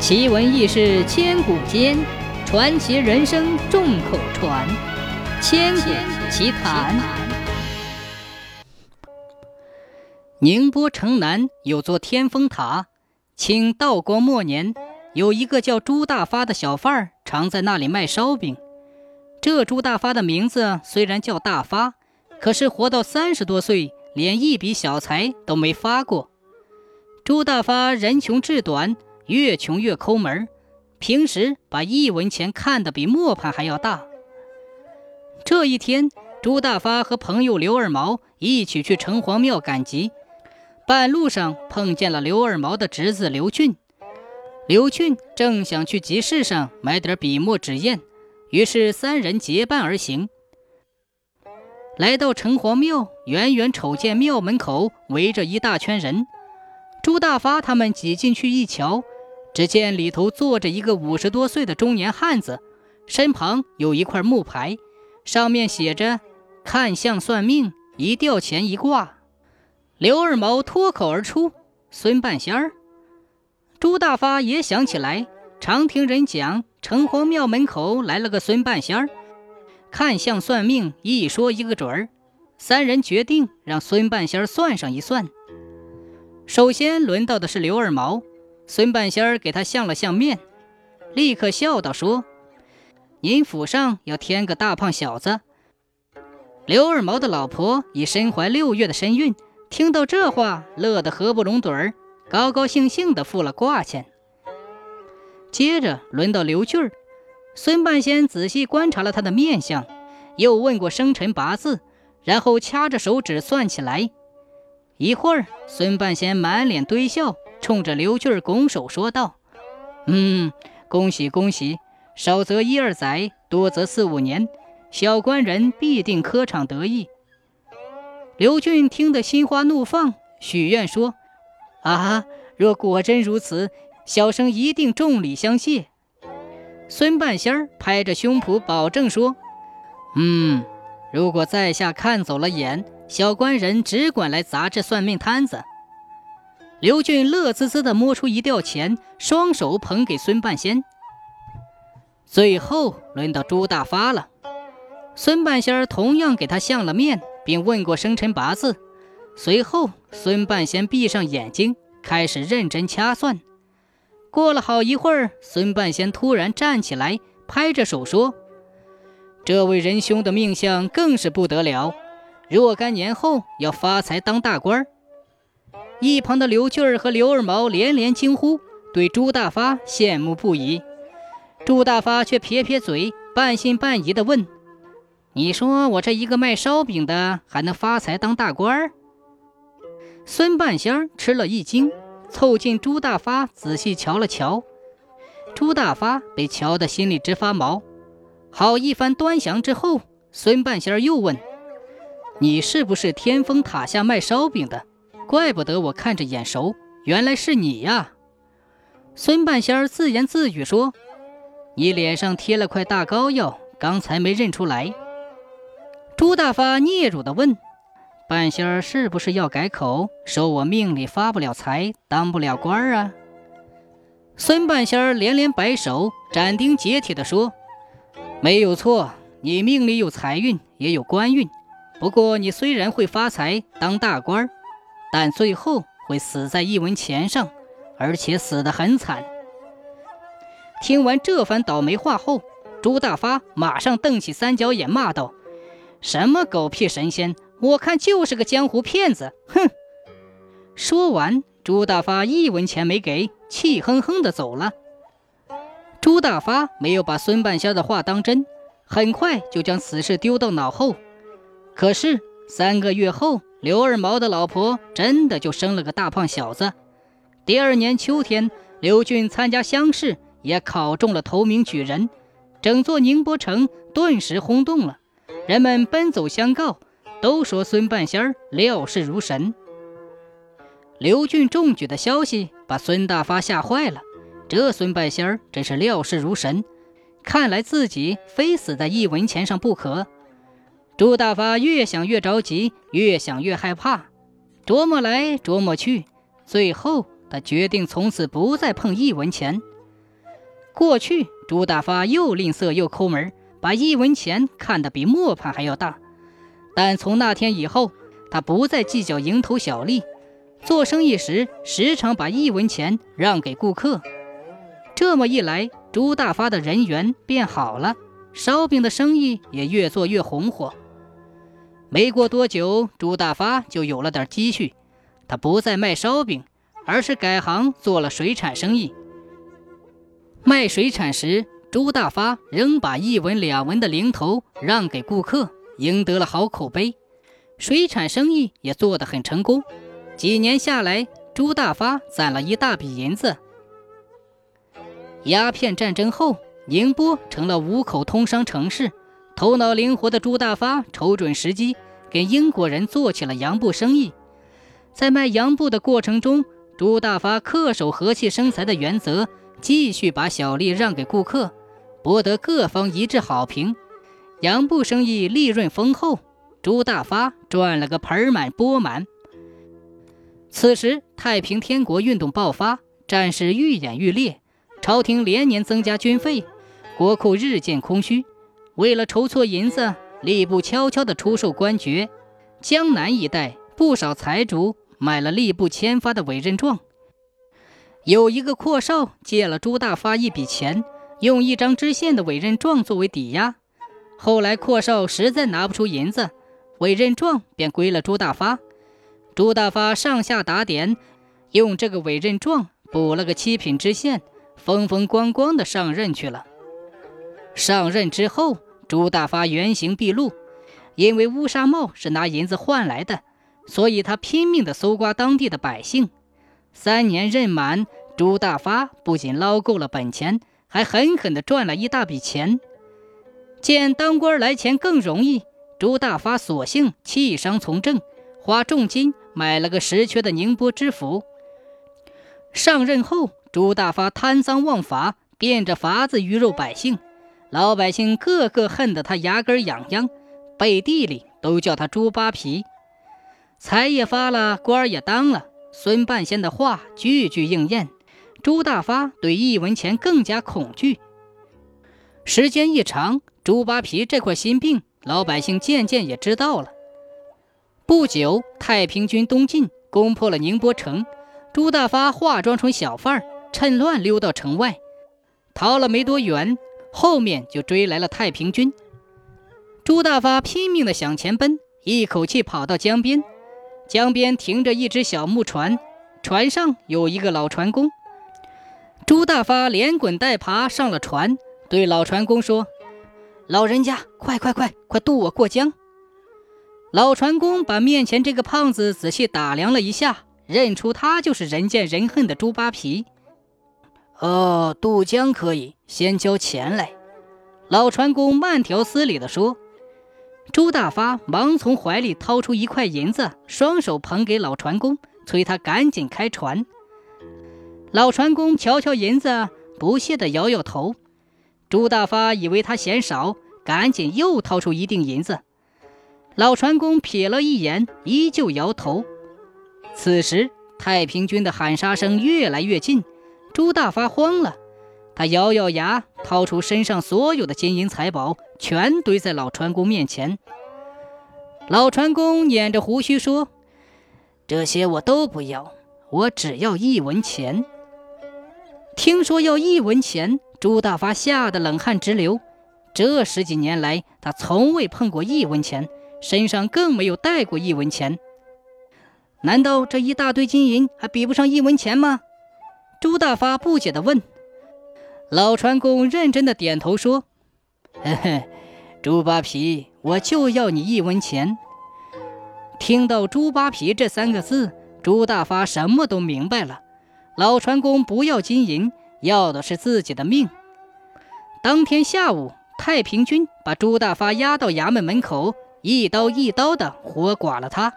奇闻异事千古间，传奇人生众口传。千古奇谈。宁波城南有座天峰塔，清道光末年，有一个叫朱大发的小贩儿，常在那里卖烧饼。这朱大发的名字虽然叫大发，可是活到三十多岁，连一笔小财都没发过。朱大发人穷志短。越穷越抠门平时把一文钱看得比磨盘还要大。这一天，朱大发和朋友刘二毛一起去城隍庙赶集，半路上碰见了刘二毛的侄子刘俊。刘俊正想去集市上买点笔墨纸砚，于是三人结伴而行。来到城隍庙，远远瞅见庙门口围着一大圈人。朱大发他们挤进去一瞧。只见里头坐着一个五十多岁的中年汉子，身旁有一块木牌，上面写着“看相算命，一吊钱一挂”。刘二毛脱口而出：“孙半仙儿。”朱大发也想起来，常听人讲城隍庙门口来了个孙半仙儿，看相算命，一说一个准儿。三人决定让孙半仙儿算上一算。首先轮到的是刘二毛。孙半仙儿给他相了相面，立刻笑道：“说，您府上要添个大胖小子。”刘二毛的老婆已身怀六月的身孕，听到这话，乐得合不拢嘴儿，高高兴兴地付了卦钱。接着轮到刘俊儿，孙半仙仔细观察了他的面相，又问过生辰八字，然后掐着手指算起来。一会儿，孙半仙满脸堆笑。冲着刘俊拱手说道：“嗯，恭喜恭喜！少则一二载，多则四五年，小官人必定科场得意。”刘俊听得心花怒放，许愿说：“啊，若果真如此，小生一定重礼相谢。”孙半仙儿拍着胸脯保证说：“嗯，如果在下看走了眼，小官人只管来砸这算命摊子。”刘俊乐滋滋地摸出一吊钱，双手捧给孙半仙。最后轮到朱大发了，孙半仙同样给他相了面，并问过生辰八字。随后，孙半仙闭上眼睛，开始认真掐算。过了好一会儿，孙半仙突然站起来，拍着手说：“这位仁兄的命相更是不得了，若干年后要发财当大官。”一旁的刘俊儿和刘二毛连连惊呼，对朱大发羡慕不已。朱大发却撇撇嘴，半信半疑地问：“你说我这一个卖烧饼的，还能发财当大官？”孙半仙吃了一惊，凑近朱大发仔细瞧了瞧。朱大发被瞧得心里直发毛。好一番端详之后，孙半仙又问：“你是不是天峰塔下卖烧饼的？”怪不得我看着眼熟，原来是你呀！孙半仙儿自言自语说：“你脸上贴了块大膏药，刚才没认出来。”朱大发嗫嚅地问：“半仙儿是不是要改口，说我命里发不了财，当不了官儿啊？”孙半仙儿连连摆手，斩钉截铁地说：“没有错，你命里有财运，也有官运。不过你虽然会发财，当大官儿。”但最后会死在一文钱上，而且死得很惨。听完这番倒霉话后，朱大发马上瞪起三角眼，骂道：“什么狗屁神仙！我看就是个江湖骗子！”哼！说完，朱大发一文钱没给，气哼哼地走了。朱大发没有把孙半仙的话当真，很快就将此事丢到脑后。可是三个月后，刘二毛的老婆真的就生了个大胖小子。第二年秋天，刘俊参加乡试，也考中了头名举人，整座宁波城顿时轰动了，人们奔走相告，都说孙半仙儿料事如神。刘俊中举的消息把孙大发吓坏了，这孙半仙儿真是料事如神，看来自己非死在一文钱上不可。朱大发越想越着急，越想越害怕，琢磨来琢磨去，最后他决定从此不再碰一文钱。过去朱大发又吝啬又抠门，把一文钱看得比磨盘还要大。但从那天以后，他不再计较蝇头小利，做生意时时常把一文钱让给顾客。这么一来，朱大发的人缘变好了，烧饼的生意也越做越红火。没过多久，朱大发就有了点积蓄，他不再卖烧饼，而是改行做了水产生意。卖水产时，朱大发仍把一文两文的零头让给顾客，赢得了好口碑。水产生意也做得很成功，几年下来，朱大发攒了一大笔银子。鸦片战争后，宁波成了五口通商城市。头脑灵活的朱大发瞅准时机，跟英国人做起了洋布生意。在卖洋布的过程中，朱大发恪守和气生财的原则，继续把小利让给顾客，博得各方一致好评。洋布生意利润丰厚，朱大发赚了个盆满钵满。此时，太平天国运动爆发，战事愈演愈烈，朝廷连年增加军费，国库日渐空虚。为了筹措银子，吏部悄悄地出售官爵。江南一带不少财主买了吏部签发的委任状。有一个阔少借了朱大发一笔钱，用一张知县的委任状作为抵押。后来阔少实在拿不出银子，委任状便归了朱大发。朱大发上下打点，用这个委任状补了个七品知县，风风光光的上任去了。上任之后。朱大发原形毕露，因为乌纱帽是拿银子换来的，所以他拼命地搜刮当地的百姓。三年任满，朱大发不仅捞够了本钱，还狠狠地赚了一大笔钱。见当官来钱更容易，朱大发索性弃商从政，花重金买了个实缺的宁波知府。上任后，朱大发贪赃枉法，变着法子鱼肉百姓。老百姓个个恨得他牙根痒痒，背地里都叫他猪扒皮。财也发了，官也当了，孙半仙的话句句应验。朱大发对一文钱更加恐惧。时间一长，猪扒皮这块心病，老百姓渐渐也知道了。不久，太平军东进，攻破了宁波城。朱大发化妆成小贩儿，趁乱溜到城外，逃了没多远。后面就追来了太平军，朱大发拼命地向前奔，一口气跑到江边。江边停着一只小木船，船上有一个老船工。朱大发连滚带爬上了船，对老船工说：“老人家，快快快，快渡我过江！”老船工把面前这个胖子仔细打量了一下，认出他就是人见人恨的猪扒皮。哦，渡江可以，先交钱来。老船工慢条斯理地说。朱大发忙从怀里掏出一块银子，双手捧给老船工，催他赶紧开船。老船工瞧瞧银子，不屑地摇摇头。朱大发以为他嫌少，赶紧又掏出一锭银子。老船工瞥了一眼，依旧摇头。此时，太平军的喊杀声越来越近。朱大发慌了，他咬咬牙，掏出身上所有的金银财宝，全堆在老船工面前。老船工捻着胡须说：“这些我都不要，我只要一文钱。”听说要一文钱，朱大发吓得冷汗直流。这十几年来，他从未碰过一文钱，身上更没有带过一文钱。难道这一大堆金银还比不上一文钱吗？朱大发不解地问：“老船工认真的点头说：‘嘿嘿，猪扒皮，我就要你一文钱。’听到‘猪扒皮’这三个字，朱大发什么都明白了。老船工不要金银，要的是自己的命。当天下午，太平军把朱大发押到衙门门口，一刀一刀的活剐了他。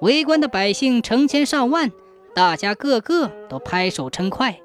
围观的百姓成千上万。大家个个都拍手称快。